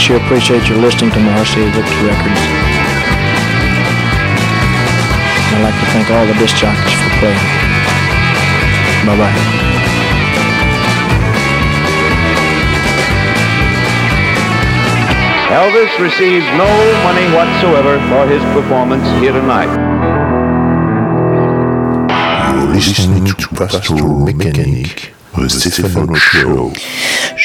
Sure appreciate your listening to my RCA Victor records. I'd like to thank all the disc jockeys for playing. Bye bye. Elvis receives no money whatsoever for his performance here tonight. You're listening to Pastoral Mechanic, the Stefano Show.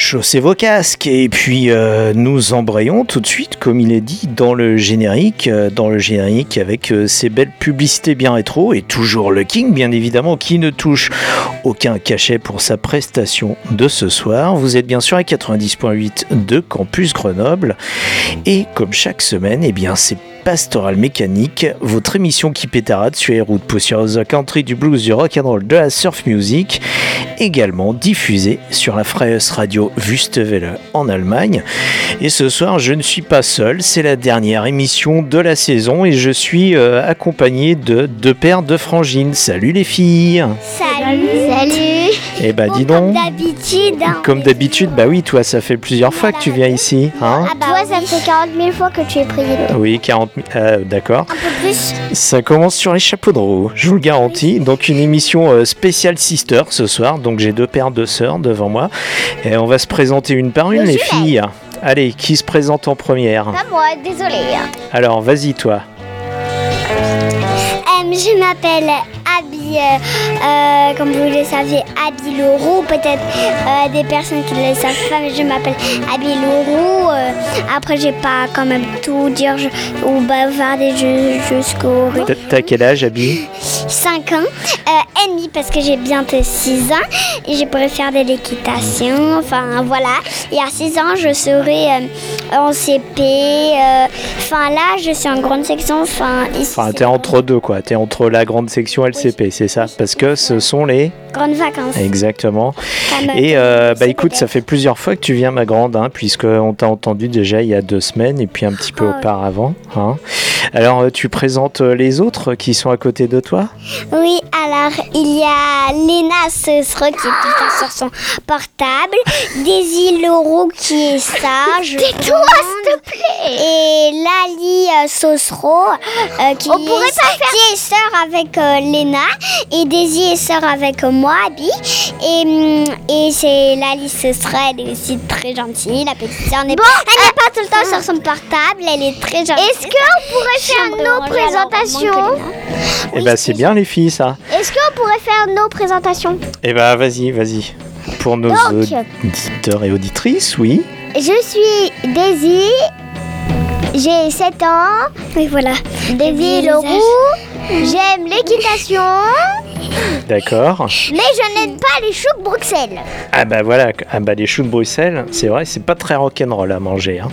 Chaussez vos casques et puis euh, nous embrayons tout de suite, comme il est dit, dans le générique, euh, dans le générique avec euh, ces belles publicités bien rétro et toujours le King, bien évidemment, qui ne touche aucun cachet pour sa prestation de ce soir. Vous êtes bien sûr à 90.8 de Campus Grenoble et comme chaque semaine, eh bien c'est Pastoral Mécanique, votre émission qui pétarade sur les routes poussiéreuses country, du blues, du rock and roll, de la surf music, également diffusée sur la Freies Radio Wüstewelle en Allemagne. Et ce soir, je ne suis pas seul, c'est la dernière émission de la saison et je suis euh, accompagné de deux paires de frangines. Salut les filles Salut Salut Eh bah dis Comme donc d'habitude. hein. Comme d'habitude, bah oui, toi, ça fait plusieurs fois que tu viens ici, hein Ah bah Toi, ça fait 40 000 fois que tu es prié. Oui, 40 000, euh, d'accord. Un peu plus. Ça commence sur les chapeaux de roue, je vous le garantis. Donc une émission euh, spéciale sister ce soir. Donc j'ai deux paires de sœurs devant moi. Et on va se présenter une par une, Le les filles. Allez, qui se présente en première? Pas moi, désolée. Alors, vas-y, toi. Euh, je m'appelle Abby, euh, euh, comme vous le savez, Abby Leroux. Peut-être euh, des personnes qui ne le savent pas, mais je m'appelle Abby Leroux. Euh, après, j'ai pas quand même tout dire je- ou bavarder ju- jusqu'au T'as- quel âge, Abby? 5 ans. Euh, Amy, parce que j'ai bientôt 6 ans et je pourrais faire de l'équitation. Enfin, voilà. Et à 6 ans, je serai en CP. Enfin, là, je suis en grande section. Enfin, ici, Enfin, t'es entre deux, quoi. T'es entre la grande section LCP, c'est ça Parce que ce sont les... grandes vacances. Exactement. Et euh, bah écoute, ça fait plusieurs fois que tu viens, ma grande, hein, puisqu'on t'a entendu déjà il y a deux semaines et puis un petit peu Oh, oui. auparavant. hein. Alors, euh, tu présentes euh, les autres qui sont à côté de toi? Oui, alors il y a Léna Sesre qui est tout sur son portable, Daisy Leroux qui est sage. Tais-toi, s'il te plaît Et Lali Sosro euh, qui, est, qui est sœur avec euh, Léna et Daisy est sœur avec moi, Abby. Et, hum, et c'est Lali Sosro, elle est aussi très gentille, la petite sœur. n'est- elle n'est pas tout le temps sur son portable, elle est très gentille. Est-ce qu'on pourrait faire nos présentations Eh ben, c'est bien, les filles, ça. est-ce qu'on pourrait faire nos présentations Eh ben, vas-y, vas-y. Pour nos Donc. auditeurs et auditrices, oui. Je suis Daisy, j'ai 7 ans. Oui, voilà. Daisy Leroux, j'aime l'équitation, D'accord. mais je n'aime pas les choux de Bruxelles. Ah bah voilà, ah bah les choux de Bruxelles, c'est vrai, c'est pas très rock'n'roll à manger. hein.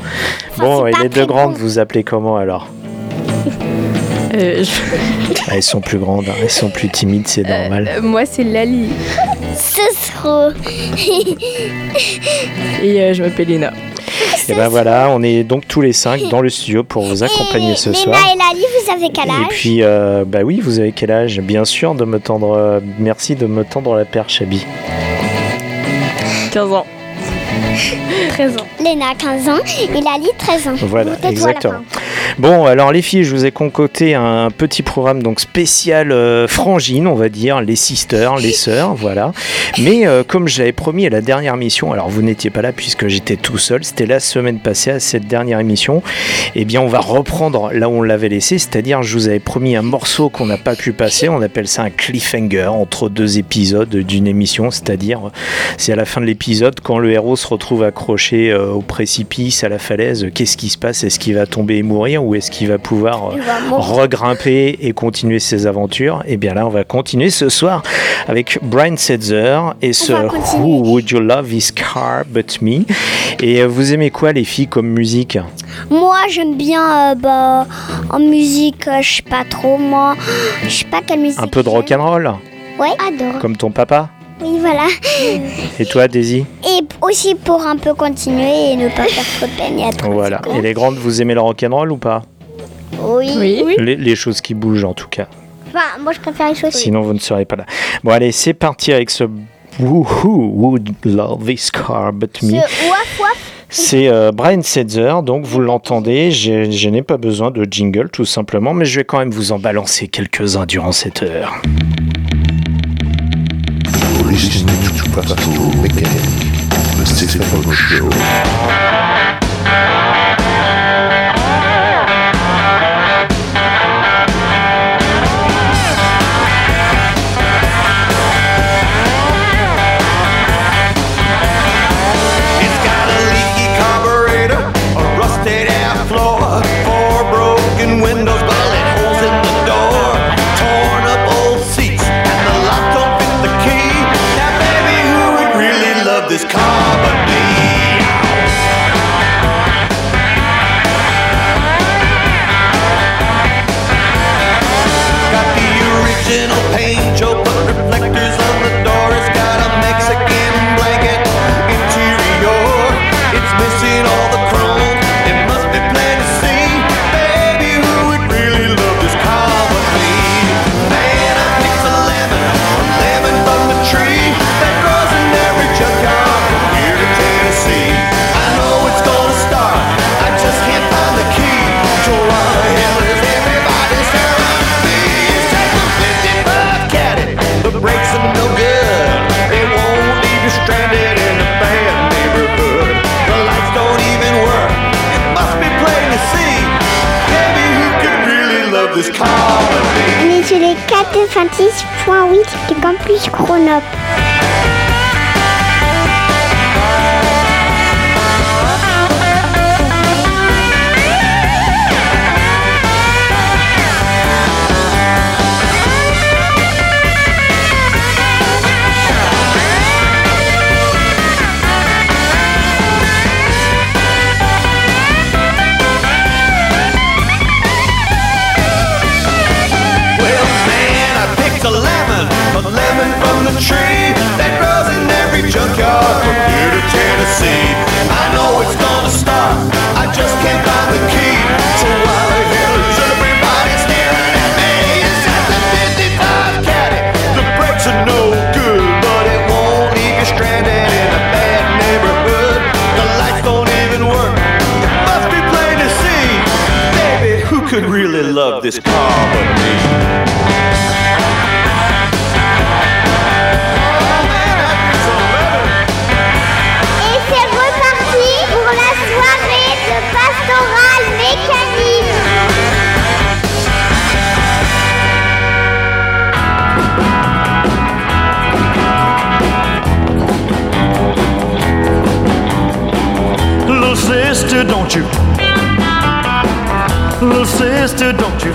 bon, et les deux grandes, bon. vous appelez comment alors Euh, je- Ah, Elles sont plus grandes, hein, elles sont plus timides, c'est normal. euh, moi, c'est Lali. Ce sera. Et euh, je m'appelle Léna. Et ben voilà, on est donc tous les cinq dans le studio pour vous accompagner ce Léna soir. et Lali, vous avez quel Et âge? puis, euh, bah oui, vous avez quel âge? Bien sûr, de me tendre. euh, merci de me tendre la perche, Abby. 15 ans. 13 ans. Léna, 15 ans, et Lali, 13 ans. Voilà, exactement. Bon, alors les filles, je vous ai concocté un petit programme donc spécial euh, frangine, on va dire, les sisters, les sœurs, voilà. Mais euh, comme je l'avais promis à la dernière émission, alors vous n'étiez pas là puisque j'étais tout seul, c'était la semaine passée à cette dernière émission, eh bien on va reprendre là où on l'avait laissé, c'est-à-dire je vous avais promis un morceau qu'on n'a pas pu passer, on appelle ça un cliffhanger entre deux épisodes d'une émission, c'est-à-dire c'est à la fin de l'épisode quand le héros se retrouve accroché euh, au précipice, à la falaise, qu'est-ce qui se passe? Est-ce qu'il va tomber et mourir ou est-ce qu'il va pouvoir euh, regrimper et continuer ses aventures? Et bien là, on va continuer ce soir avec Brian Setzer et ce. Who Would You Love This Car But Me? Et euh, vous aimez quoi les filles comme musique? Moi, j'aime bien euh, bah, en musique, euh, je sais pas trop. Moi, je sais pas quelle musique. Un peu de rock'n'roll? Ouais, adore. comme ton papa? Oui, voilà. Et toi Daisy Et aussi pour un peu continuer et ne pas faire trop de peine. et être Voilà. Et les grandes, vous aimez le rock'n'roll ou pas? Oui. Oui. les, les choses qui bougent en tout cas. Enfin, moi, je préfère les choses. Sinon, vous ne serez pas là. Bon, allez, c'est parti avec ce Who Would Love This Car But Me. C'est euh, Brian Setzer, donc vous l'entendez, je, je n'ai pas besoin de jingle tout simplement, mais je vais quand même vous en balancer quelques-uns durant cette heure. Listening to Pastoral Mechanic, the Stephen Show. On est sur les 426.8 du campus Chronop. Lemon from the tree that grows in every junkyard from here to Tennessee. I know it's gonna start, I just can't find the key. So why the hell is everybody staring at me? It's at the 55 caddy. The brakes are no good, but it won't leave you stranded in a bad neighborhood. The lights don't even work. It must be plain to see. Baby, who could really love this car but me? Sister, don't you? Little sister, don't you?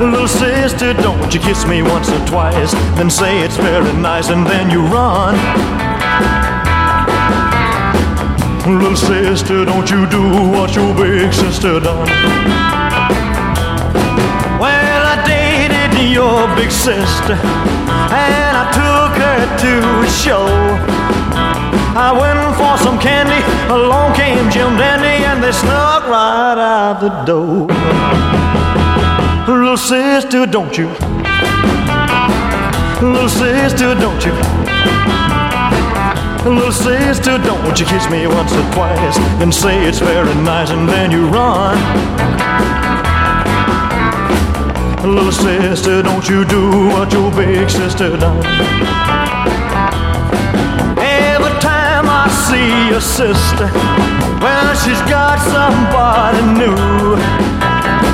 Little sister, don't you kiss me once or twice, then say it's very nice, and then you run. Little sister, don't you do what your big sister done. Well, I dated your big sister, and I took her to a show. I went for some candy, along came Jim Dandy, and they snuck right out the door. Little sister, don't you? Little sister, don't you? Little sister, don't you kiss me once or twice, then say it's very nice, and then you run. Little sister, don't you do what your big sister done. See your sister, well, she's got somebody new.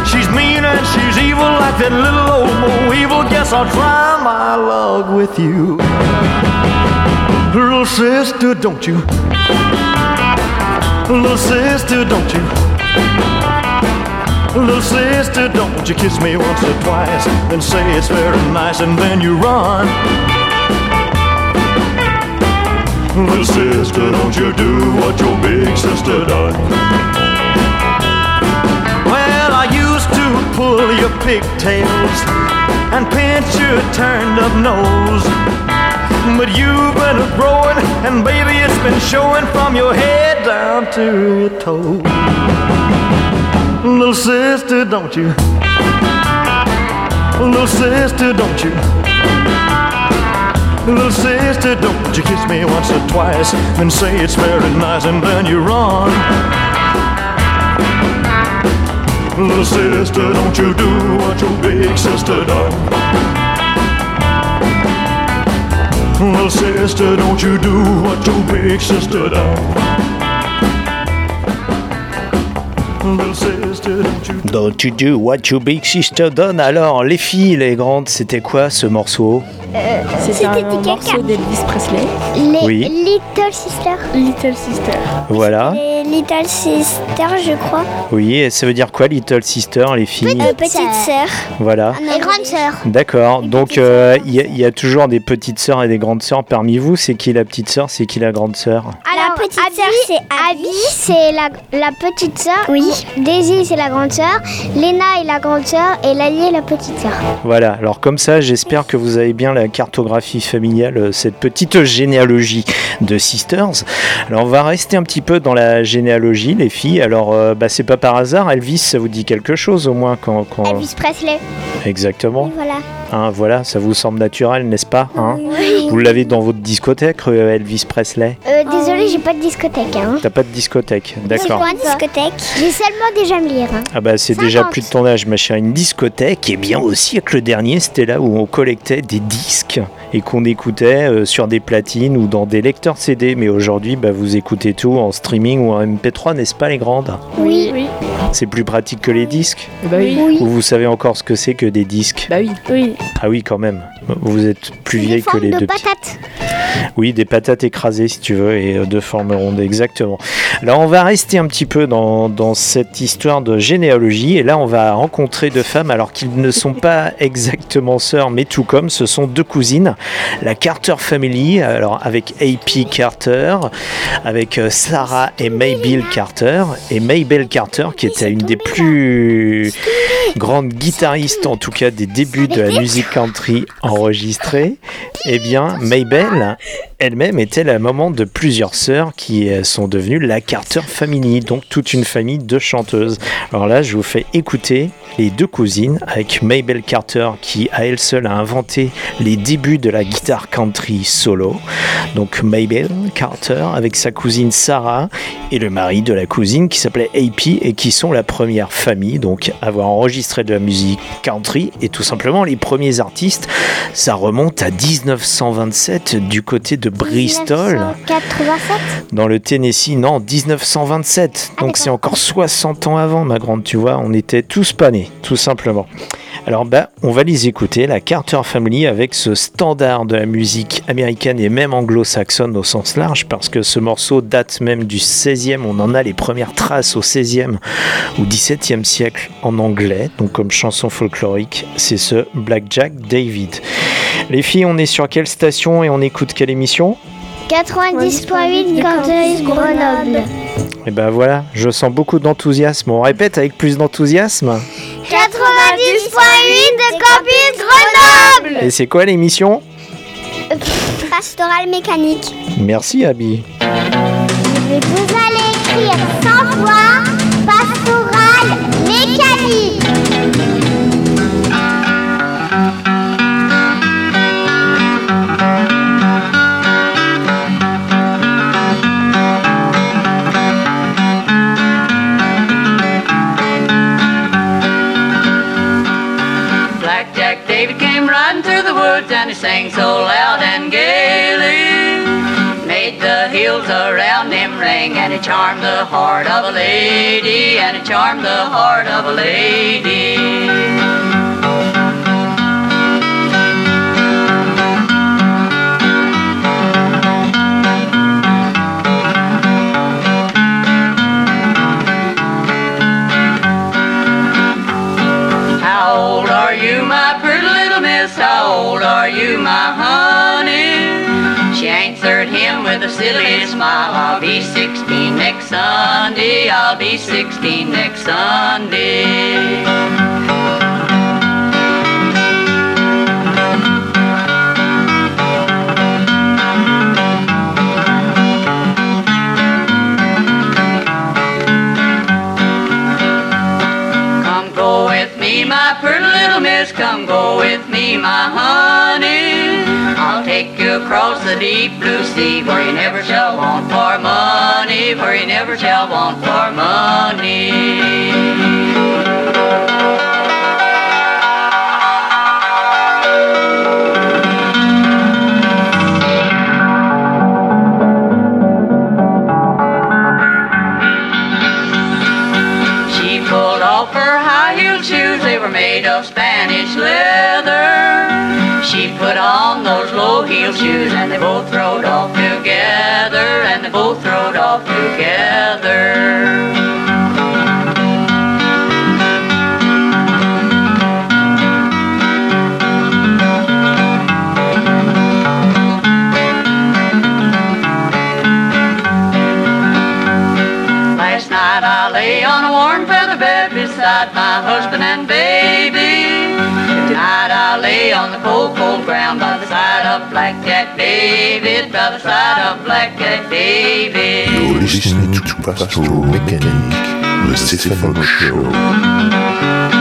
She's mean and she's evil like that little old Mo evil. Guess I'll try my luck with you. Little sister, don't you? Little sister, don't you? Little sister, don't you kiss me once or twice, then say it's very nice, and then you run. Little sister, don't you do what your big sister done. Well, I used to pull your pigtails and pinch your turned up nose. But you've been growing, and baby, it's been showing from your head down to your toes. Little sister, don't you? Little sister, don't you? Little sister, don't you kiss me once or twice, then say it's very nice, and then you run. Little sister, don't you do what your big sister done. Little sister, don't you do what your big sister done. Don't you do what your big sister done? Alors, les filles, les grandes, c'était quoi ce morceau? C'était un C'était morceau d'Elvis Presley. Les Oui. Little Sister. Little Sister. Voilà. Les Little Sister, je crois. Oui, et ça veut dire quoi, Little Sister, les filles? Euh, petite sœur. Voilà. Et grande sœur. D'accord. Donc, euh, il y, a- il y a toujours des petites sœurs et des grandes sœurs parmi vous. C'est qui la petite sœur? C'est qui la grande sœur? La petite sœur, c'est Abby. c'est la, la petite sœur. Oui. Daisy, c'est la grande sœur. Léna est la grande sœur. Et Lali est la petite sœur. Voilà, alors comme ça, j'espère que vous avez bien la cartographie familiale, euh, cette petite généalogie de Sisters. Alors on va rester un petit peu dans la généalogie, les filles. Alors euh, bah, c'est pas par hasard, Elvis, ça vous dit quelque chose au moins quand... quand... Elvis Presley. Exactement. Voilà. Hein, voilà, ça vous semble naturel, n'est-ce pas hein Oui. Vous l'avez dans votre discothèque, euh, Elvis Presley Euh, désolé, j'ai pas de discothèque. Hein. T'as pas de discothèque, d'accord. J'ai pas de discothèque. J'ai seulement des jamais lire. hein. Ah bah c'est déjà plus de ton âge, ma chère. Une discothèque, et bien au siècle dernier, c'était là où on collectait des disques et qu'on écoutait euh, sur des platines ou dans des lecteurs CD. Mais aujourd'hui, bah, vous écoutez tout en streaming ou en MP3, n'est-ce pas les grandes? Oui. Oui. C'est plus pratique que les disques? Bah oui. Ou vous savez encore ce que c'est que des disques? Bah oui. Oui. Ah oui, quand même. Vous êtes plus vieille que les de deux petits. patates. Oui, des patates écrasées si tu veux et euh, de forme ronde, exactement. Alors on va rester un petit peu dans, dans cette histoire de généalogie et là on va rencontrer deux femmes alors qu'ils ne sont pas exactement sœurs mais tout comme ce sont deux cousines, la Carter Family, alors avec AP Carter, avec euh, Sarah et Maybelle Carter et Maybelle Carter qui était une des plus grandes guitaristes en tout cas des débuts de la musique country enregistrée. Eh bien Maybelle elle-même était la maman de plusieurs sœurs qui euh, sont devenues la Carter Family, donc toute une famille de chanteuses. Alors là, je vous fais écouter les deux cousines avec Mabel Carter qui à elle seule a inventé les débuts de la guitare country solo. Donc Mabel Carter avec sa cousine Sarah et le mari de la cousine qui s'appelait AP et qui sont la première famille donc à avoir enregistré de la musique country et tout simplement les premiers artistes. Ça remonte à 1927 du côté de Bristol 87 dans le Tennessee, non, 1927. Donc c'est encore 60 ans avant, ma grande, tu vois, on était tous pas nés, tout simplement. Alors bah, on va les écouter, la Carter Family, avec ce standard de la musique américaine et même anglo-saxonne au sens large, parce que ce morceau date même du 16e, on en a les premières traces au 16e ou 17e siècle en anglais, donc comme chanson folklorique, c'est ce Blackjack David. Les filles, on est sur quelle station et on écoute quelle émission? 90.8 Campus Grenoble. Et ben voilà, je sens beaucoup d'enthousiasme. On répète avec plus d'enthousiasme. 90.8 de Campus Grenoble. Et c'est quoi l'émission Pastoral mécanique. Merci Abby. Vous allez écrire 100 fois he sang so loud and gaily. Made the hills around him ring, and he charmed the heart of a lady, and he charmed the heart of a lady. Smile. I'll be 16 next Sunday. I'll be 16 next Sunday. Come go with me, my pretty little miss. Come go with me, my honey. Take you across the deep blue sea where you never shall want for money, where you never shall want for money. Shoes and they both rode off together, and they both rode off together. Last night I lay on a warm feather bed beside my husband and baby. Tonight I lay on the cold, cold ground Black David, by the side of Black David. You're listening Show.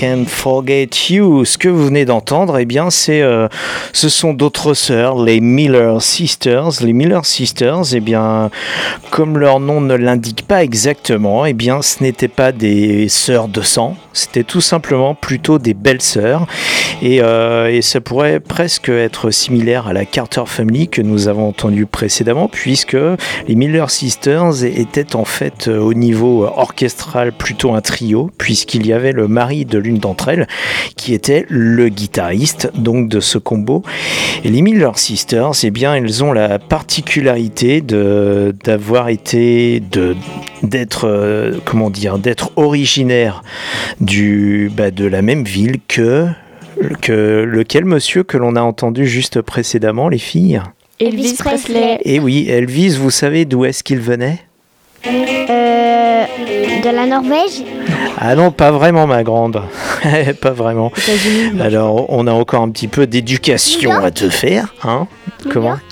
Can't Forget You. Ce que vous venez d'entendre, eh bien, c'est, euh, ce sont d'autres sœurs, les Miller Sisters. Les Miller Sisters, eh bien, comme leur nom ne l'indique pas exactement, eh bien, ce n'étaient pas des sœurs de sang. C'était tout simplement plutôt des belles sœurs. Et, euh, ça pourrait presque être similaire à la Carter Family que nous avons entendu précédemment, puisque les Miller Sisters étaient en fait euh, au niveau orchestral plutôt un trio, puisqu'il y avait le mari de l'une d'entre elles qui était le guitariste donc de ce combo. Et les Miller Sisters, eh bien, elles ont la particularité de d'avoir été de d'être euh, comment dire d'être originaires du bah, de la même ville que que lequel monsieur que l'on a entendu juste précédemment les filles? Elvis Presley. Et oui, Elvis, vous savez d'où est-ce qu'il venait? Euh, de la Norvège Ah non, pas vraiment ma grande. pas vraiment. Alors, on a encore un petit peu d'éducation à te faire, hein New Comment York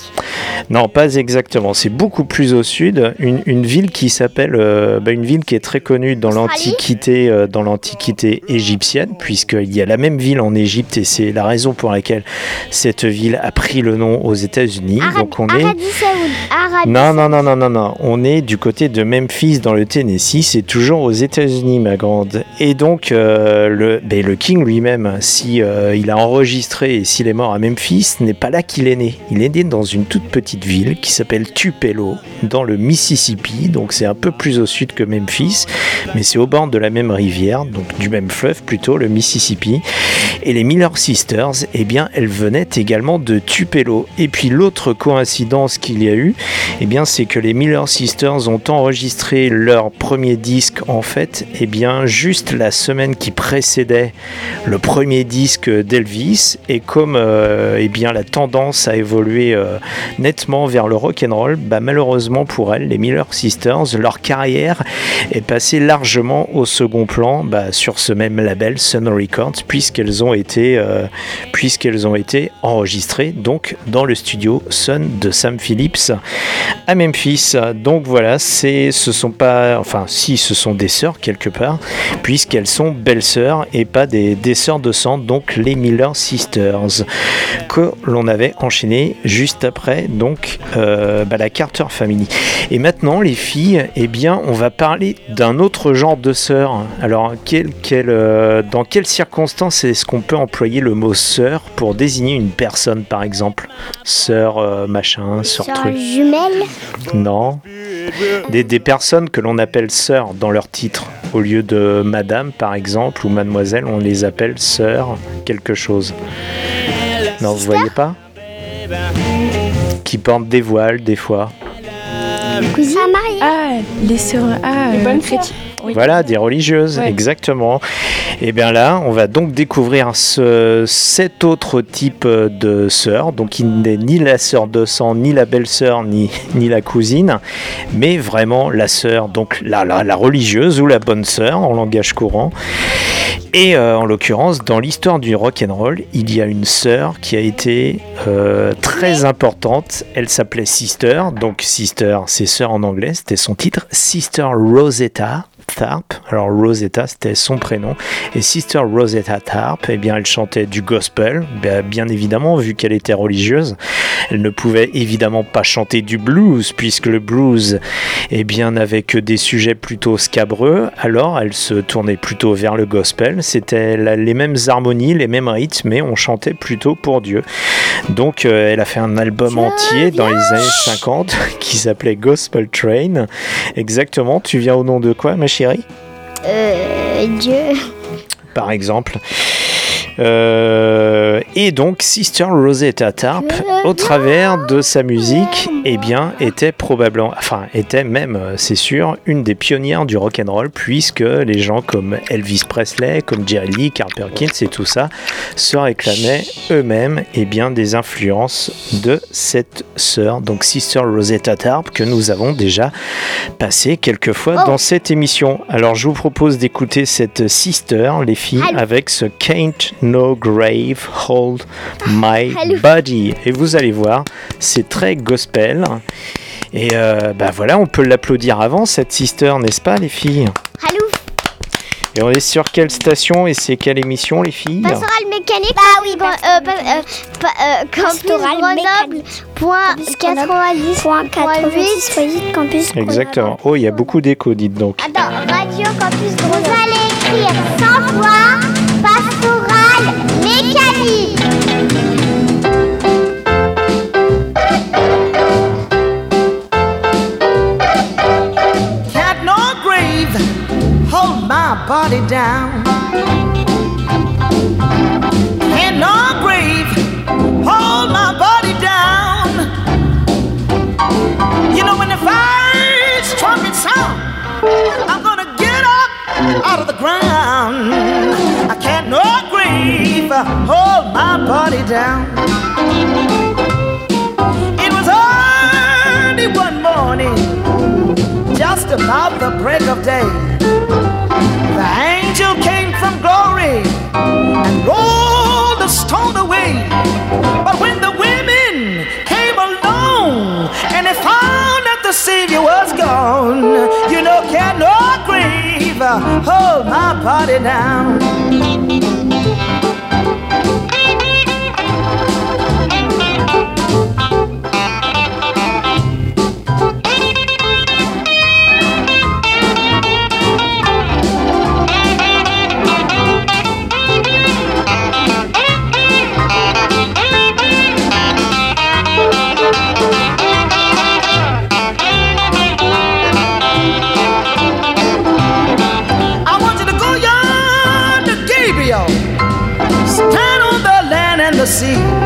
Non, pas exactement. C'est beaucoup plus au sud. Une, une ville qui s'appelle, euh, bah, une ville qui est très connue dans l'antiquité, euh, dans l'antiquité égyptienne, puisqu'il y a la même ville en Égypte et c'est la raison pour laquelle cette ville a pris le nom aux États-Unis. Donc, on est Arabie Saoudite. Arabie non, non, non, non, non, non. On est du côté de Memphis dans le Tennessee. C'est toujours aux États-Unis, ma grande. Et donc, euh, le, ben, le King lui-même, si il a enregistré et s'il est mort à Memphis, n'est pas là qu'il est né. Il est né dans une toute petite ville qui s'appelle Tupelo, dans le Mississippi. Donc, c'est un peu plus au sud que Memphis, mais c'est au bord de la même rivière, donc du même fleuve plutôt, le Mississippi. Et les Miller Sisters, eh bien, elles venaient également de Tupelo. Et puis l'autre coïncidence qu'il y a eu, eh bien, c'est que les Miller Sisters ont enregistré leur premier disque, en fait, eh bien, juste la semaine qui précédait le premier disque d'Elvis. Et comme, euh, eh bien, la tendance a évolué euh, nettement vers le rock and roll, bah, malheureusement pour elles, les Miller Sisters, leur carrière est passée largement au second plan bah, sur ce même label Sun Records, puisqu'elles ont été, euh, puisqu'elles ont été enregistrées donc dans le studio Sun de Sam Phillips à Memphis. Donc voilà, c'est, ce sont pas, enfin si, ce sont des sœurs quelque part, puisqu'elles sont belles sœurs et pas des, des sœurs de sang, donc les Miller Sisters, que l'on avait enchaîné juste après, donc euh, bah, la Carter Family. Et maintenant, les filles, eh bien, on va parler d'un autre genre de sœur. Alors, quel, quel, euh, dans quelles circonstances est-ce qu'on peut employer le mot sœur pour désigner une personne, par exemple? Sœur euh, machin, sœur Sœur truc. jumelle? Non. Des, des personnes que l'on appelle sœurs dans leur titre. Au lieu de madame, par exemple, ou mademoiselle, on les appelle sœurs quelque chose. Non, vous voyez pas? Qui portent des voiles, des fois. cousine mariée. Ah, les sœurs. Ah, Les bonnes chréti- Oui. Voilà, des religieuses, Ouais. exactement. Et bien là, on va donc découvrir ce, cet autre type de sœur. Donc, il n'est ni la sœur de sang, ni la belle-sœur, ni, ni la cousine, mais vraiment la sœur, donc la, la, la religieuse ou la bonne sœur en langage courant. Et euh, en l'occurrence, dans l'histoire du rock and roll, il y a une sœur qui a été euh, très importante. Elle s'appelait Sister, donc Sister, c'est sœur en anglais, c'était son titre. Sister Rosetta Tharpe. Alors Rosetta, c'était son prénom. Et Sister Rosetta Tharpe, eh bien, elle chantait du gospel, bien, évidemment, vu qu'elle était religieuse. Elle ne pouvait évidemment pas chanter du blues, puisque le blues, eh bien, n'avait que des sujets plutôt scabreux. Alors, elle se tournait plutôt vers le gospel. C'était les mêmes harmonies, les mêmes rythmes, mais on chantait plutôt pour Dieu. Donc, euh, elle a fait un album entier dans les années 50 qui s'appelait Gospel Train. Exactement. Tu viens au nom de quoi, ma chérie? Euh, Dieu. par exemple. Euh, et donc Sister Rosetta Tarp, au travers de sa musique, eh bien, était probablement, enfin, était même, euh, c'est sûr, une des pionnières du rock and roll, puisque les gens comme Elvis Presley, comme Jerry Lee, Carl Perkins et tout ça, se réclamaient eux-mêmes, eh bien, des influences de cette sœur, donc Sister Rosetta Tarp, que nous avons déjà passé quelques fois dans cette émission. Alors, je vous propose d'écouter cette Sister, les filles, avec ce Can't No Grave Hold My. Body. Et vous allez voir, c'est très gospel. Et euh, bah voilà, on peut l'applaudir avant cette Sister, n'est-ce pas, les filles? Allô? Et on est sur quelle station et c'est quelle émission, les filles? Pastoral mécanique. Bah oui, euh, pa- euh, pa- euh, campus Grenoble. Point 90 point 88 campus Exactement. Oh, il y a beaucoup d'écho, dites donc. Attends, radio campus Grenoble. Vous allez écrire body down. Can't no grave hold my body down. You know when the first trumpet sound, I'm gonna get up out of the ground. I can't no grave hold my body down. It was early one morning just about the break of day. Grave hold my body down. see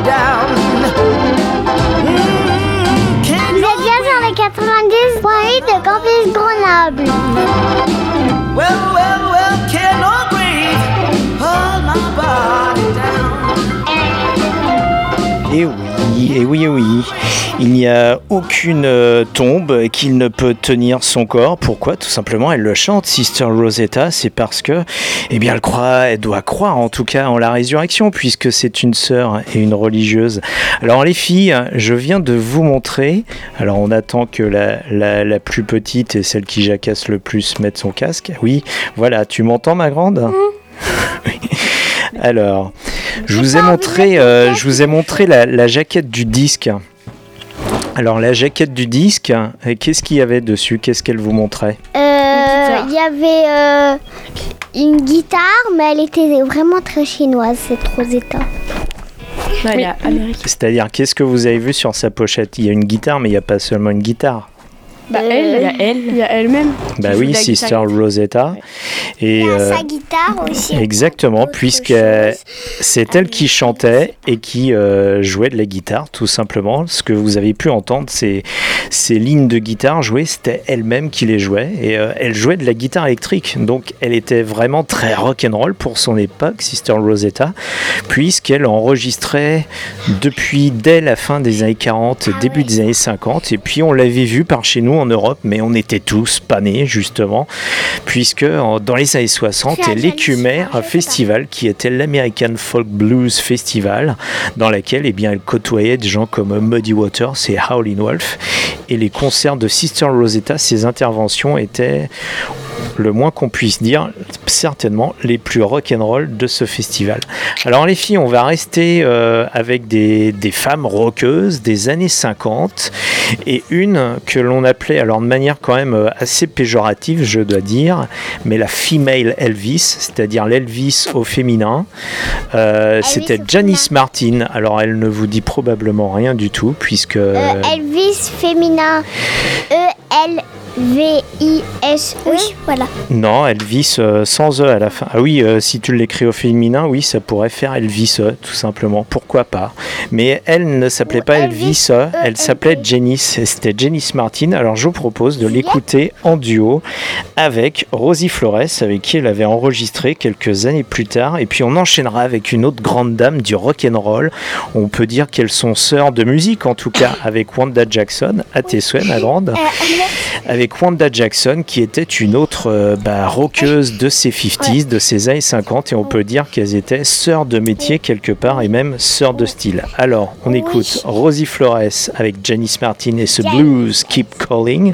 Vous êtes bien sur les 90.8 de campus Grenoble. Well, well, oui, et oui, et oui. Il n'y a aucune euh, tombe qu'il ne peut tenir son corps. Pourquoi? Tout simplement, elle le chante, Sister Rosetta. C'est parce que, eh bien, elle croit, elle doit croire en tout cas en la résurrection, puisque c'est une sœur et une religieuse. Alors, les filles, je viens de vous montrer. Alors, on attend que la, la, la plus petite et celle qui jacasse le plus mette son casque. Oui, voilà. Tu m'entends, ma grande? Oui. Alors, je vous ai montré, euh, je vous ai montré la, la jaquette du disque. Alors la jaquette du disque, qu'est-ce qu'il y avait dessus? Qu'est-ce qu'elle vous montrait? Euh, Il y avait euh, une guitare, mais elle était vraiment très chinoise, cette Rosetta. elle est américaine. C'est-à-dire, qu'est-ce que vous avez vu sur sa pochette? Il y a une guitare, mais il n'y a pas seulement une guitare. Bah, elle, il y a elle. Il y a elle-même. Bah oui, Sister guitare. Rosetta. Et euh, Sa guitare aussi. exactement, puisque c'est elle qui chantait et qui euh, jouait de la guitare, tout simplement. Ce que vous avez pu entendre, c'est ces lignes de guitare jouées, c'était elle-même qui les jouait. Et euh, elle jouait de la guitare électrique. Donc elle était vraiment très rock'n'roll pour son époque, Sister Rosetta, puisqu'elle enregistrait depuis dès la fin des années 40, début des années 50. Et puis on l'avait vu par chez nous en Europe, mais on était tous pas nés, justement, puisque dans les années 60, elle écumait un festival qui était l'American Folk Blues Festival, dans lequel eh bien, elle côtoyait des gens comme Muddy Waters et Howlin' Wolf. Et les concerts de Sister Rosetta, ses interventions étaient le moins qu'on puisse dire, certainement les plus rock'n'roll de ce festival. Alors les filles, on va rester euh, avec des, des femmes rockeuses des années 50 et une que l'on appelait, alors de manière quand même euh, assez péjorative, je dois dire, mais la female Elvis, c'est-à-dire l'Elvis au féminin. Euh, C'était Janice Martin. Alors elle ne vous dit probablement rien du tout puisque... Euh, Elvis féminin. E V-I-S. Oui, voilà. Non, Elvis euh, sans E à la fin. Ah oui, euh, si tu l'écris au féminin, oui, ça pourrait faire Elvis, E, tout simplement. Pourquoi pas? Mais elle ne s'appelait pas Elvis, E, elle s'appelait Janice. et C'était Janice Martin. Alors je vous propose de l'écouter en duo avec Rosie Flores, avec qui elle avait enregistré quelques années plus tard. Et puis on enchaînera avec une autre grande dame du rock and roll. On peut dire qu'elles sont sœurs de musique, en tout cas, avec Wanda Jackson, à tes souhaits, ma grande. Avec Wanda Jackson, qui était une autre euh, bah, rockeuse de ses 50s, de ses années 50, et on peut dire qu'elles étaient sœurs de métier quelque part, et même sœurs de style. Alors, on écoute Rosie Flores avec Janice Martin et ce blues Keep Calling,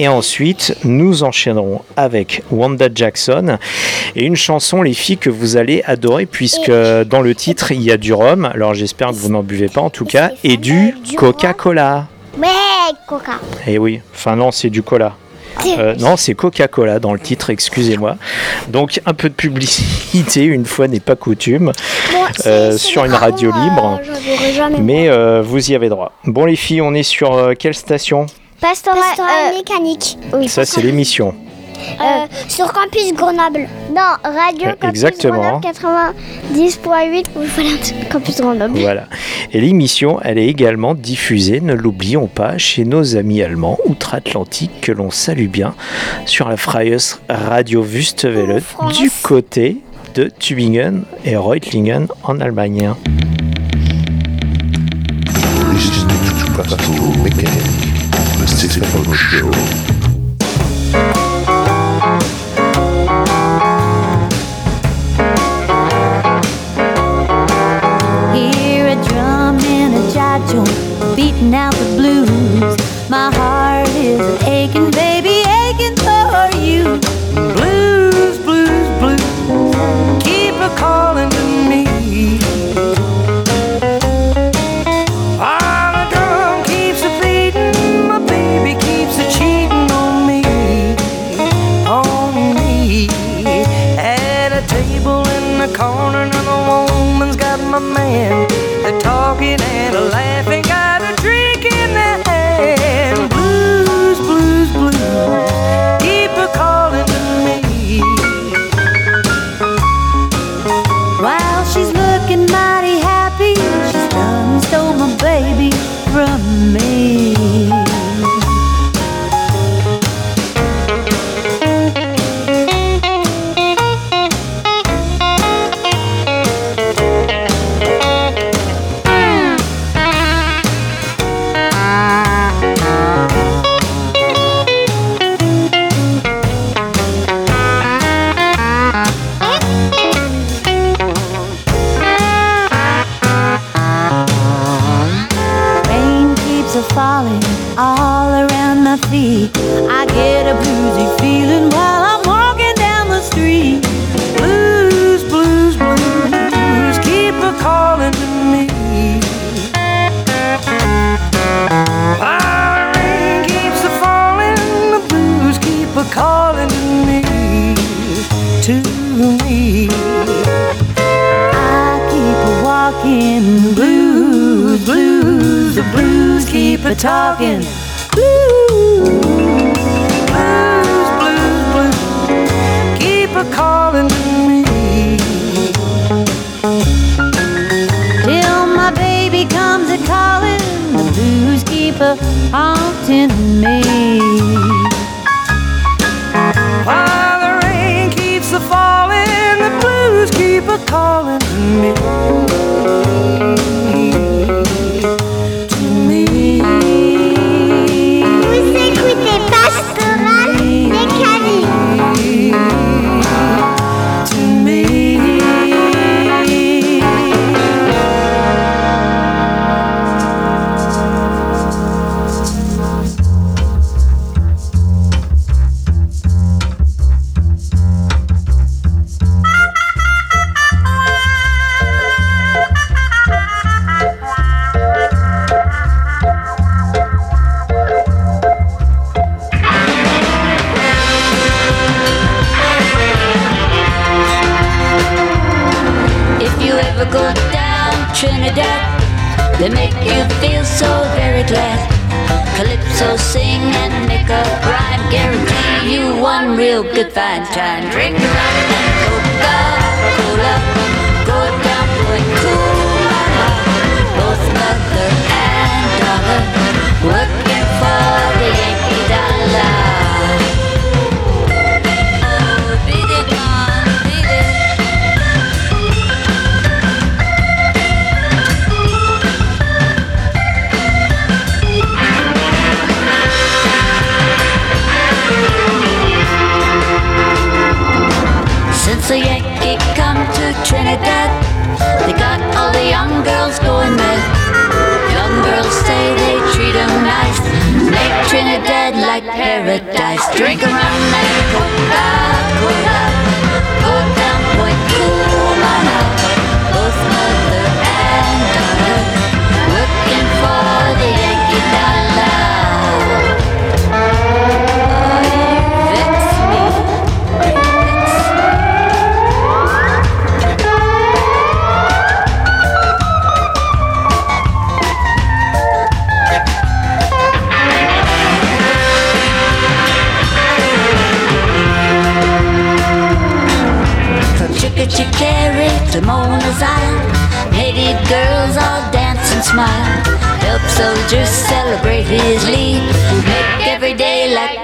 et ensuite, nous enchaînerons avec Wanda Jackson, et une chanson, les filles, que vous allez adorer, puisque dans le titre, il y a du rhum, alors j'espère que vous n'en buvez pas en tout cas, et du Coca-Cola. Ouais, Coca. Eh oui, enfin non, c'est du cola. Euh, non, c'est Coca-Cola dans le titre, excusez-moi. Donc un peu de publicité, une fois n'est pas coutume, euh, sur une radio libre. J'en jamais. Mais euh, vous y avez droit. Bon les filles, on est sur euh, quelle station? Pastoral, mécanique. Oui. Ça c'est l'émission. Euh, sur Campus Grenoble. Non, Radio Euh, Campus exactement. Grenoble 90.8. Oui, Voilà, Campus Grenoble. Voilà. Et l'émission, elle est également diffusée, ne l'oublions pas, chez nos amis allemands outre-Atlantique que l'on salue bien sur la Freies Radio Wüstewelle du côté de Tübingen et Reutlingen en Allemagne. Out the blues. My heart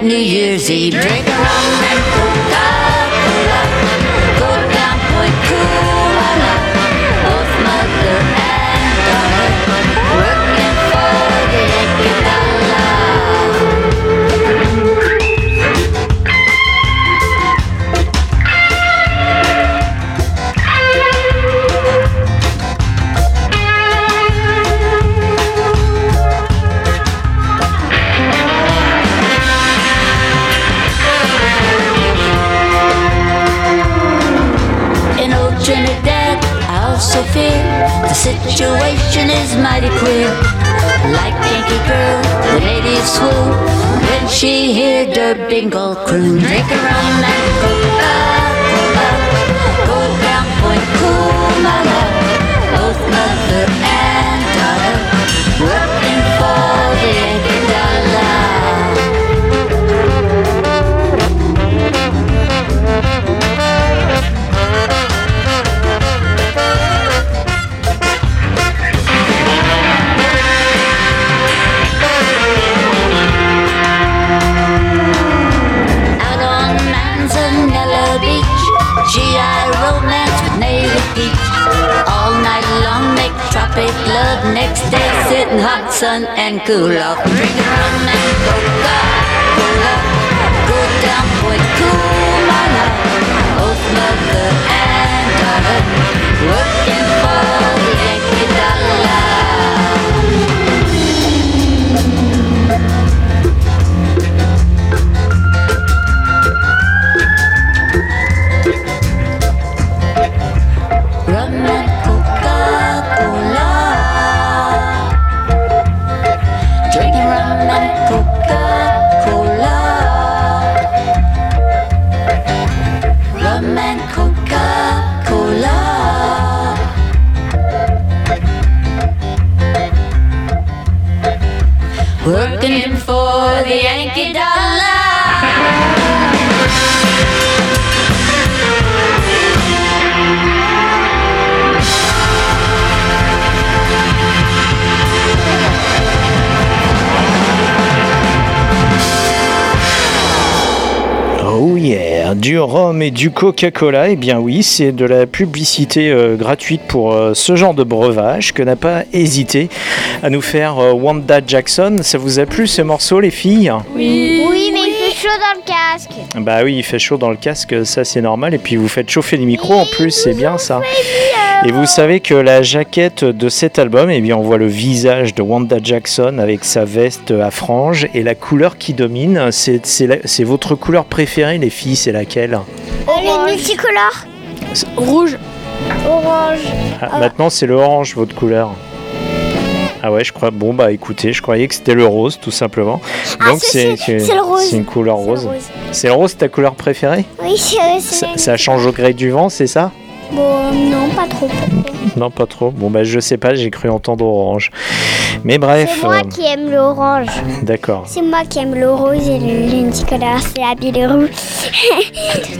New Year's Eve. Drink rum and Coca-Cola. Situation is mighty queer. Like Yankee girl, the native swoon when she hear the bingle croon. Drink a rum and Coca-Cola, GI romance with native peach. All night long make tropic love. Next day sit in hot sun and cool off. Drink rum and Coca-Cola. Go down Point Coolala. Both mother and daughter working for the Yankee du rhum et du Coca-Cola, eh bien oui, c'est de la publicité euh, gratuite pour euh, ce genre de breuvage que n'a pas hésité à nous faire euh, Wanda Jackson. Ça vous a plu ce morceau les filles? Oui. Dans le casque. Bah oui, il fait chaud dans le casque, ça c'est normal. Et puis vous faites chauffer les micros en plus, c'est bien ça. Et vous savez que la jaquette de cet album, eh bien on voit le visage de Wanda Jackson avec sa veste à franges et la couleur qui domine, c'est c'est la- c'est votre couleur préférée les filles, c'est laquelle? Euh, les multicolores. Rouge. Orange. Ah, Maintenant c'est le orange votre couleur. Ah ouais, je crois. Bon bah écoutez, je croyais que c'était le rose tout simplement. Ah, Donc c'est une couleur rose. C'est le rose ta couleur préférée? Oui, c'est ça, ça change au gré du vent, c'est ça? Bon, non, pas trop. Non, pas trop. Bon bah je sais pas, j'ai cru entendre orange. Mais bref. C'est moi euh, qui aime l'orange. D'accord. C'est moi qui aime le rose et le, multicolore, c'est la bille rouge.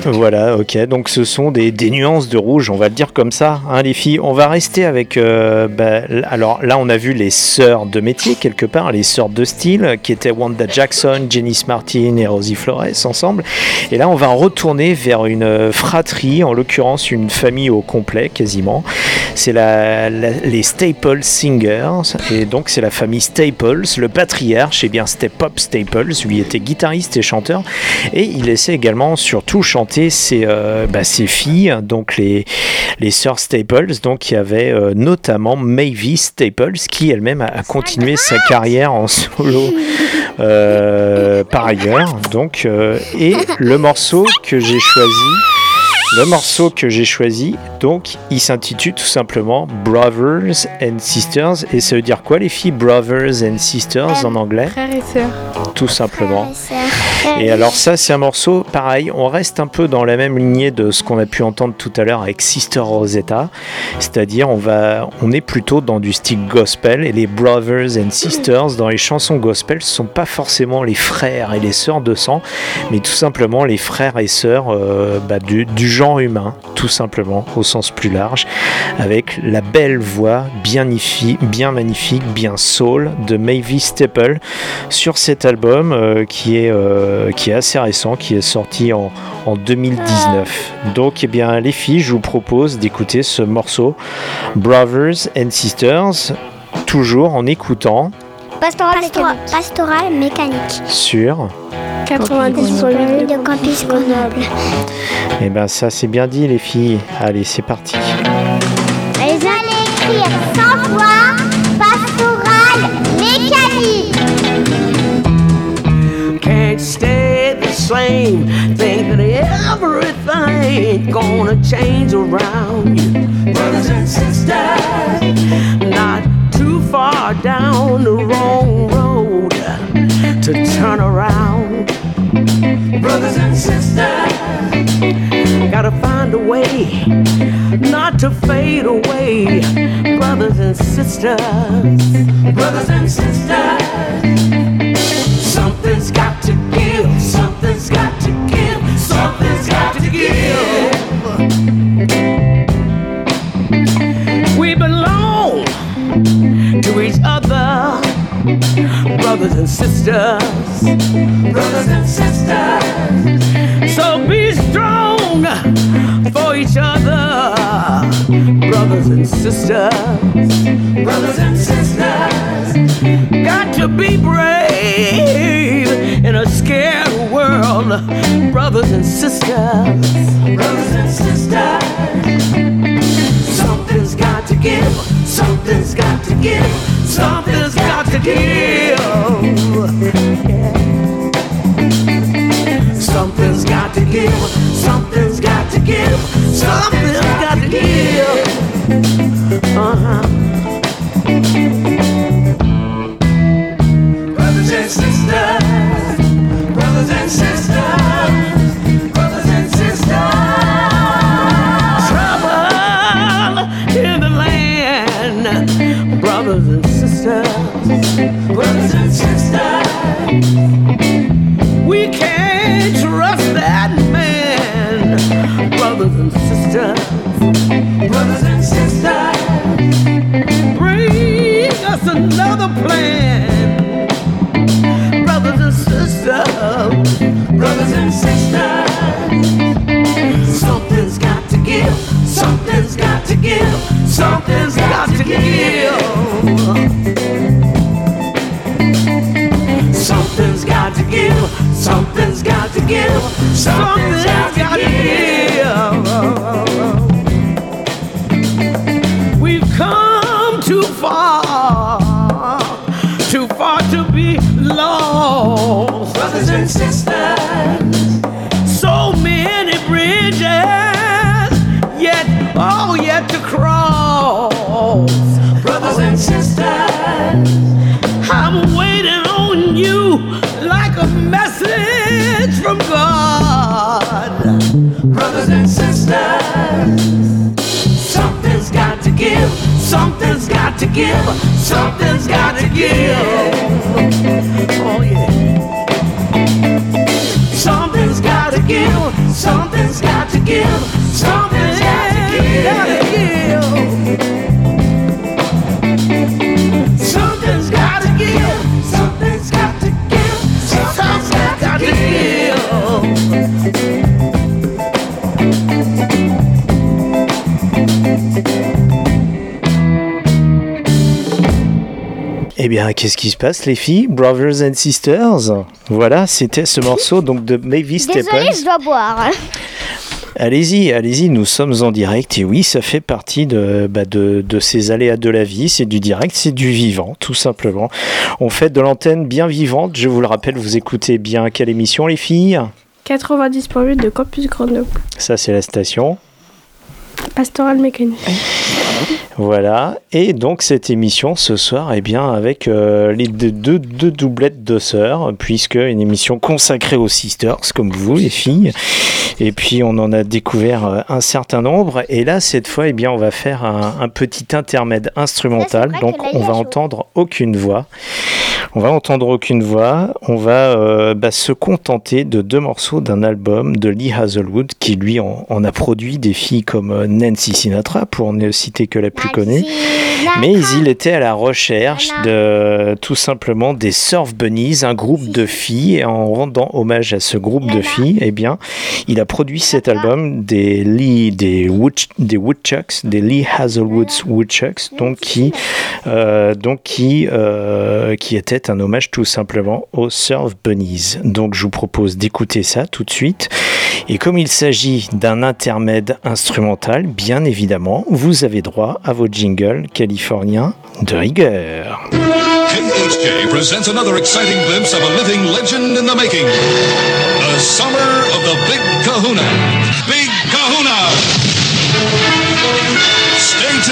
Voilà, ok. Donc ce sont des, des nuances de rouge, on va le dire comme ça, hein, les filles. On va rester avec. euh, bah, alors là, on a vu les sœurs de métier quelque part, les sœurs de style, qui étaient Wanda Jackson, Janice Martin et Rosie Flores ensemble. Et là, on va retourner vers une euh, fratrie, en l'occurrence une famille au complet quasiment. C'est les Staples Singers, et donc c'est la famille Staples, le patriarche. Et bien, c'était Pop Staples, lui était guitariste et chanteur, et il laissait également surtout chanter ses, euh, bah, ses filles, donc les, les sœurs Staples, donc il y avait euh, notamment Mavis Staples qui elle-même a, a continué sa carrière en solo euh, par ailleurs. Donc, et le morceau que j'ai choisi. Le morceau que j'ai choisi, donc, il s'intitule tout simplement Brothers and Sisters. Et ça veut dire quoi, les filles Brothers and Sisters en anglais? Frères et sœurs. Tout simplement. Et alors ça, c'est un morceau, pareil, on reste un peu dans la même lignée de ce qu'on a pu entendre tout à l'heure avec Sister Rosetta, c'est-à-dire on va, on est plutôt dans du style gospel et les brothers and sisters dans les chansons gospel ce sont pas forcément les frères et les sœurs de sang, mais tout simplement les frères et sœurs euh, bah, du, du genre humain, tout simplement au sens plus large, avec la belle voix bien, ifi- bien magnifique, bien soul de Mavis Staple sur cet album euh, qui, est, euh, qui est assez récent, qui est sorti en, en 2019. Donc, eh bien, les filles, je vous propose d'écouter ce morceau Brothers and Sisters, toujours en écoutant Pastoral, mécanique. Pastoral mécanique. sur. 90.8 de Campus Grenoble. Eh ben, ça, c'est bien dit, les filles. Allez, c'est parti. Les allez écrire sans voix, pastoral mécanique. can't stay the same. Think that everything gonna change around you. Brothers and sisters, not too far down the wrong road to turn around. Brothers and sisters, gotta find a way not to fade away. Brothers and sisters, brothers and sisters. Something's got to give, something's and sisters, brothers and sisters. So be strong for each other, brothers and sisters, brothers and sisters. Got to be brave in a scared world, brothers and sisters, brothers and sisters. Something's got to give, something's got to give, something's got to give. Something's got to give, something's got to give, something's got to give. Uh-huh. Brothers give, something's got to give. Something's got to give, something's got to give, something's got to give. We've come too far, too far to be lost, brothers and sisters. Cross, brothers and sisters. I'm waiting on you like a message from God, brothers and sisters. Something's got to give, something's got to give, something's got to give. Oh yeah. Something's got to give. Something's Eh bien, qu'est-ce qui se passe, les filles? Brothers and Sisters. Voilà, c'était ce morceau donc de Mavis Désolée, Staples. je dois boire. Allez-y, allez-y, nous sommes en direct. Et oui, ça fait partie de, bah, de, de ces aléas de la vie. C'est du direct, c'est du vivant, tout simplement. On fait de l'antenne bien vivante. Je vous le rappelle, vous écoutez bien quelle émission, les filles? 90.8 de Campus Grenoble. Ça, c'est la station. Pastoral mécanique. Voilà. Et donc, cette émission ce soir, eh bien, avec euh, les deux, deux, deux doublettes de sœurs, puisque une émission consacrée aux sisters, comme vous, les filles. Et puis, on en a découvert euh, un certain nombre. Et là, cette fois, eh bien, on va faire un, un petit intermède instrumental. Donc, on va entendre aucune voix. On va entendre aucune voix. On va euh, bah, se contenter de deux morceaux d'un album de Lee Hazelwood qui lui en, en a produit des filles comme euh, Nancy Sinatra pour ne citer que la plus connue. Mais il était à la recherche de tout simplement des Surf Bunnies, un groupe de filles. Et en rendant hommage à ce groupe de filles, eh bien, il a produit cet album des Lee, des, Wood, des Woodchucks, des Lee Hazelwood's Woodchucks, donc qui, euh, donc qui, euh, qui était un hommage tout simplement aux Surf Bunnies. Donc, je vous propose d'écouter ça tout de suite. Et comme il s'agit d'un intermède instrumental, bien évidemment, vous avez droit à vos jingles californiens de rigueur.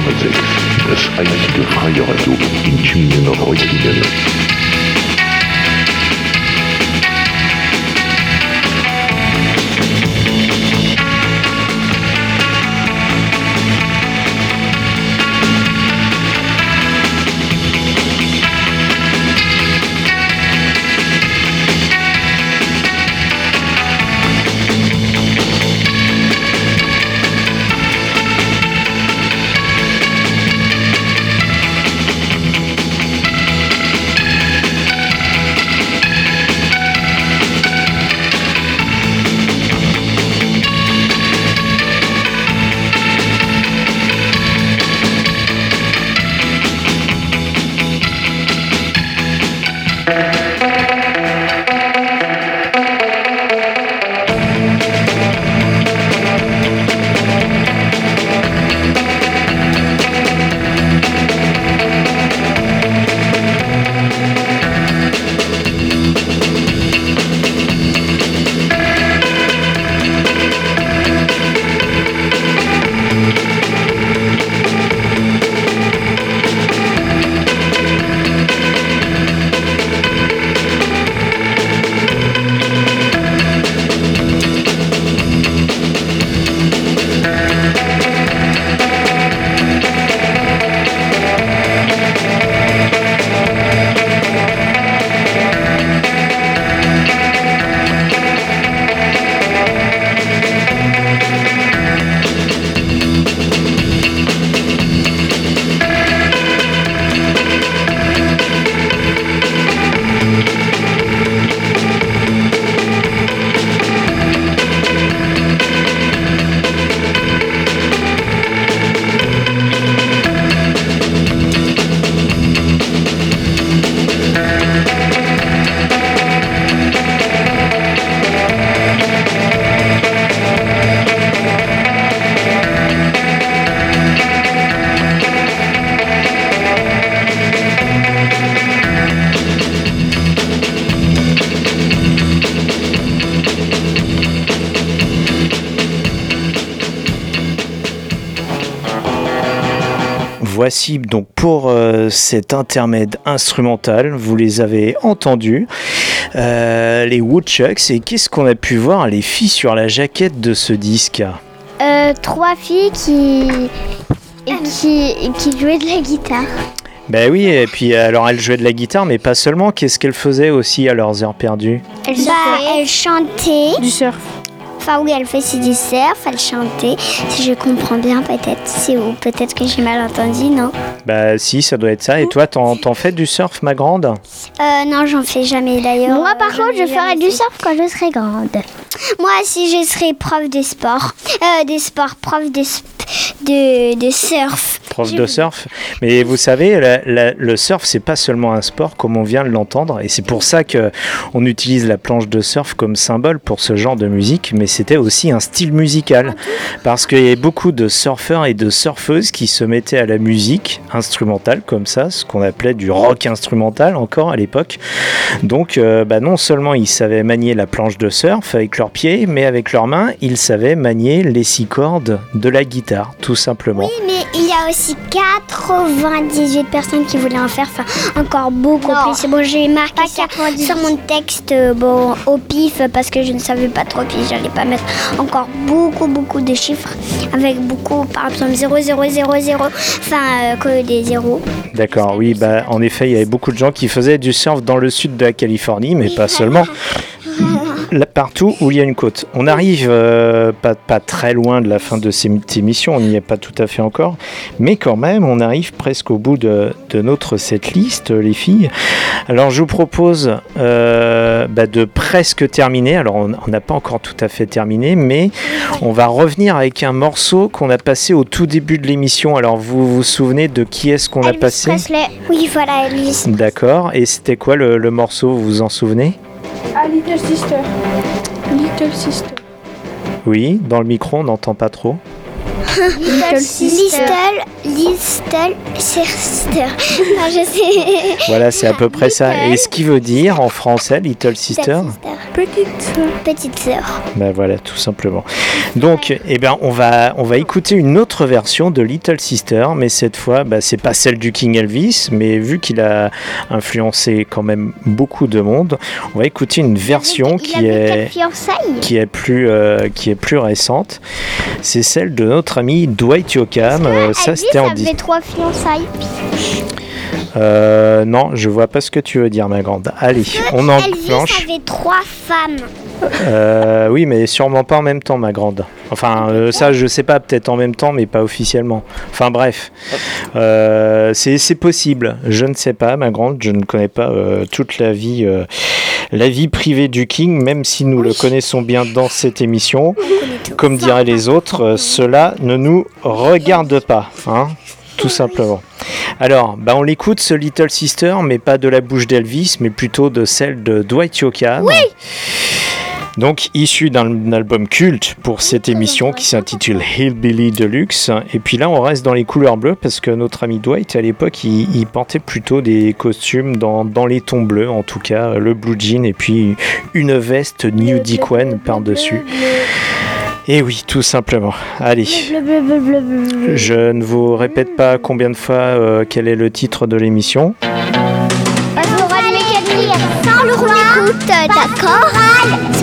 96,6, das einzige freie Radio in Tübingen Reutlingen. Donc pour euh, cet intermède instrumental, vous les avez entendus, euh, les Woodchucks. Et qu'est-ce qu'on a pu voir les filles sur la jaquette de ce disque? Euh, trois filles qui, qui, qui jouaient de la guitare. Ben oui, et puis alors elles jouaient de la guitare, mais pas seulement. Qu'est-ce qu'elles faisaient aussi à leurs heures perdues? Elles, bah, elles chantaient. Du surf. Enfin oui, elle faisait du surf, elle chantait. Si je comprends bien, peut-être. C'est ou peut-être que j'ai mal entendu, non? Bah si, ça doit être ça. Et toi, t'en t'en fais du surf, ma grande? Euh, non, j'en fais jamais d'ailleurs. Moi, par contre, je ferai du surf quand je serai grande. Moi, si je serai prof de sport, euh, de sport, prof de, sp- de, de surf. Prof de surf. Mais vous savez, la- la- le surf, c'est pas seulement un sport comme on vient de l'entendre, et c'est pour ça que on utilise la planche de surf comme symbole pour ce genre de musique. Mais c'était aussi un style musical, parce qu'il y avait beaucoup de surfeurs et de surfeuses qui se mettaient à la musique instrumentale comme ça, ce qu'on appelait du rock instrumental encore à l'époque. Donc, euh, bah, non seulement ils savaient manier la planche de surf avec leurs pieds, mais avec leurs mains, ils savaient manier les six cordes de la guitare, tout simplement. Oui, mais il aussi 98 personnes qui voulaient en faire, enfin encore beaucoup plus. Bon, j'ai marqué ça sur mon texte, euh, bon, au pif, parce que je ne savais pas trop, puis j'allais pas mettre encore beaucoup, beaucoup de chiffres, avec beaucoup, par exemple 0, 0, 0, 0, enfin euh, que des zéros. D'accord, oui, bah, en effet, il y avait beaucoup de gens qui faisaient du surf dans le sud de la Californie, mais pas seulement. Là, partout où il y a une côte. On arrive euh, pas, pas très loin de la fin de cette émission, on n'y est pas tout à fait encore, mais quand même, on arrive presque au bout de, de notre setlist, les filles. Alors, je vous propose euh, bah, de presque terminer. Alors, on on n'a pas encore tout à fait terminé, mais on va revenir avec un morceau qu'on a passé au tout début de l'émission. Alors, vous vous souvenez de qui est-ce qu'on a passé? Presley. Oui, voilà, Elvis. D'accord. Et c'était quoi le, le morceau? Vous vous en souvenez? Ah, Little Sister. Little Sister. Oui, dans le micro, on n'entend pas trop. Little Sister. Little, Little Sister. Non, je sais. Voilà, c'est à peu près ça. Et ce qui veut dire en français, Little Sister Petite sœur. Petite sœur. Ben voilà, tout simplement. Donc, eh ben, on va, on va écouter une autre version de Little Sister, mais cette fois, bah, c'est pas celle du King Elvis, mais vu qu'il a influencé quand même beaucoup de monde, on va écouter une version qui est qui est plus euh, qui est plus récente. C'est celle de notre ami Dwight Yoakam. Euh, ça, c'était en avait trois fiançailles. Euh, non, je vois pas ce que tu veux dire, ma grande. Allez, on enclenche. avait trois femmes. Euh, oui, mais sûrement pas en même temps, ma grande. Enfin, euh, ça, je sais pas, peut-être en même temps, mais pas officiellement. Enfin, bref, Euh, c'est possible. Je ne sais pas, ma grande. Je ne connais pas toute la vie, la vie privée du King, même si nous le connaissons bien dans cette émission. Comme diraient les autres, euh, cela ne nous regarde pas, hein, tout simplement. Alors, bah on l'écoute ce Little Sister, mais pas de la bouche d'Elvis, mais plutôt de celle de Dwight Yoakam. Oui Donc, issu d'un album culte pour cette émission qui s'intitule Hillbilly Deluxe. Et puis là, on reste dans les couleurs bleues parce que notre ami Dwight, à l'époque, il, portait plutôt des costumes dans, dans les tons bleus, en tout cas, le blue jean et puis une veste New Dickwen par-dessus. Et oui, tout simplement. Allez. Je ne vous répète pas combien de fois euh, quel est le titre de l'émission. Écoute,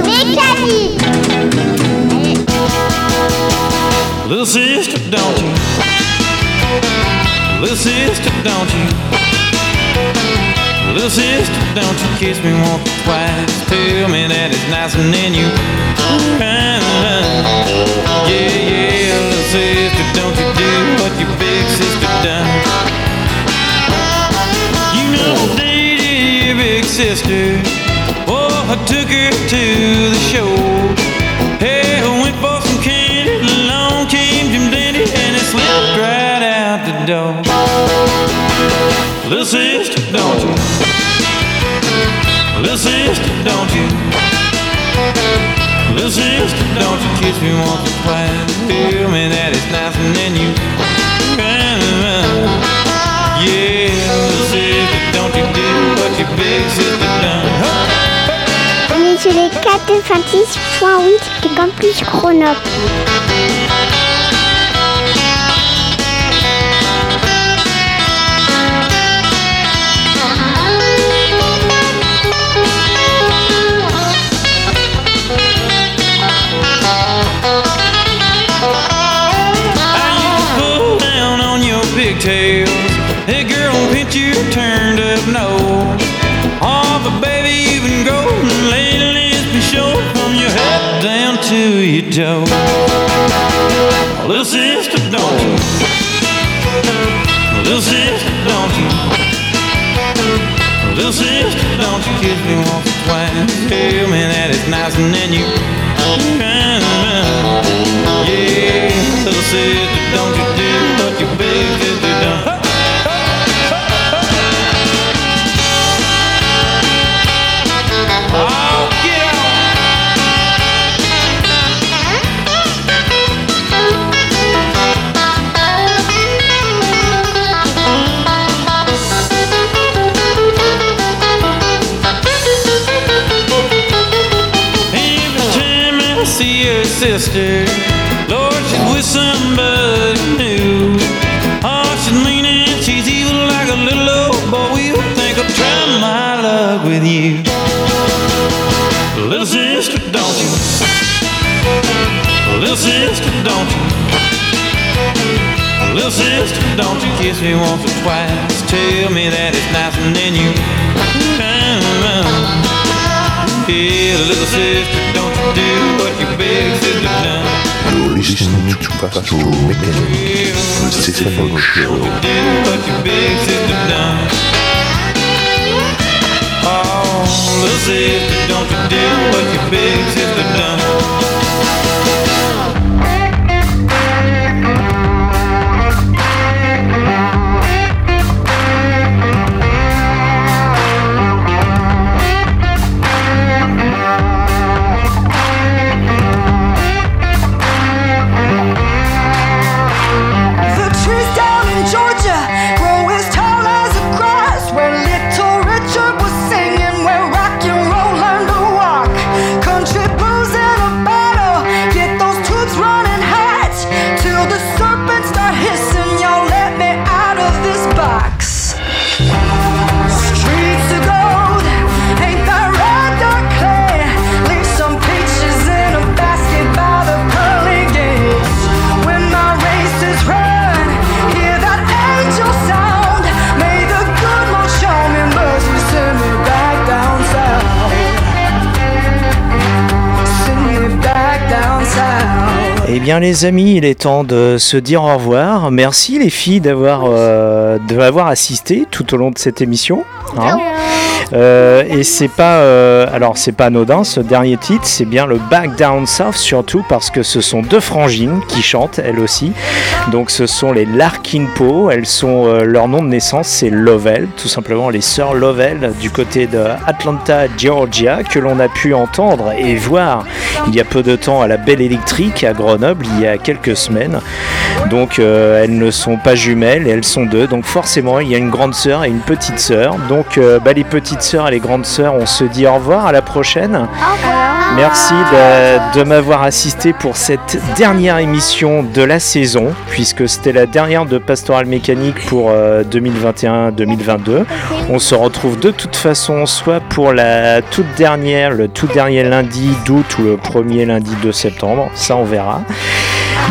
mécanique. Little sister, don't you? Little sister, don't you? Little sister, don't you kiss me once or twice? Tell me that it's nice and then you cry. Yeah, yeah, little sister, don't you do what your big sister done? You know dated your big sister. Took her to the show. Hey, I went for some candy. Along came Jim Dandy and it slipped right out the door. Little sister, don't you? Little sister, don't you? Little sister, don't you kiss me once or twice? Tell me that it's 90.8 du campus Grenoble. Pigtails, hey girl, pinch your turned up nose. To your toe. Little sister, don't you? Little sister, don't you? Little sister, don't you kiss me once or twice? Tell me that it's nice and then you Yeah, little sister, don't you sister, Lord, she's with somebody new. Oh, she's mean and she's evil like a little old boy. We'll think I'll try my luck with you. Little sister, don't you? Little sister, don't you? Little sister, don't you kiss me once or twice? Tell me that it's nice and then you. Yeah, little sister, don't you do listening to Pastoral Mechanic, the Stephen Show. Bien les amis, il est temps de se dire au revoir. Merci les filles d'avoir euh, assisté tout au long de cette émission. hein. Euh, et c'est pas euh, alors c'est pas anodin ce dernier titre, c'est bien le Back Down South surtout parce que ce sont deux frangines qui chantent elles aussi. Donc ce sont les Larkin Poe, elles sont euh, leur nom de naissance c'est Lovell, tout simplement les sœurs Lovell du côté de Atlanta, Georgia que l'on a pu entendre et voir il y a peu de temps à la Belle Électrique à Grenoble il y a quelques semaines. Donc elles ne sont pas jumelles, elles sont deux. Donc forcément il y a une grande sœur et une petite sœur. Donc bah, les petites sœurs et les grandes sœurs, on se dit au revoir à la prochaine. Merci de, de m'avoir assisté pour cette dernière émission de la saison, puisque c'était la dernière de Pastoral Mécanique pour euh, 2021-2022. On se retrouve de toute façon soit pour la toute dernière, le tout dernier lundi d'août ou le premier lundi de septembre, ça on verra.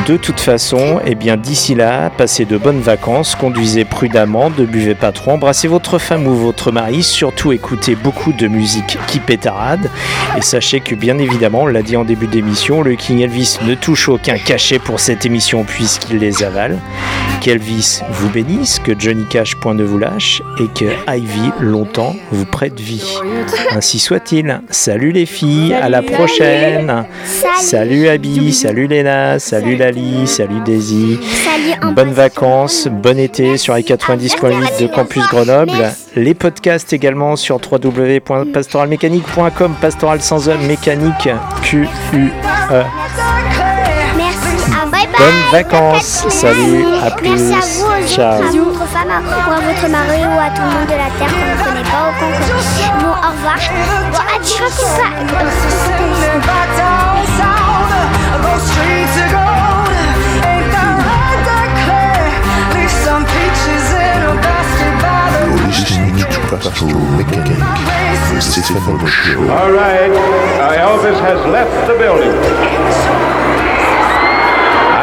De toute façon, eh bien d'ici là, passez de bonnes vacances, conduisez prudemment, ne buvez pas trop, embrassez votre femme ou votre mari, surtout écoutez beaucoup de musique qui pétarade. Et sachez que bien évidemment, on l'a dit en début d'émission, le King Elvis ne touche aucun cachet pour cette émission puisqu'il les avale. Qu'Elvis vous bénisse, que Johnny Cash point ne vous lâche et que Ivy longtemps vous prête vie. Ainsi soit-il. Salut les filles, à la prochaine. Salut. Salut Abby, salut Léna, salut Lali, salut Daisy. Salut, en Bonnes vacances, bon été sur les 90.8 de Campus Grenoble. Les podcasts également sur www.pastoralmécanique.com, pastoral sans e mécanique, Q Bonnes vacances, salut, à plus, Merci à vous, aux ciao. autres, à votre femme, à- ou à votre mari, ou à tout le monde de la Terre qu'on ne connaît pas ou qu'on connaît. Bon, au revoir. Bon. All right, uh, Elvis has left the building.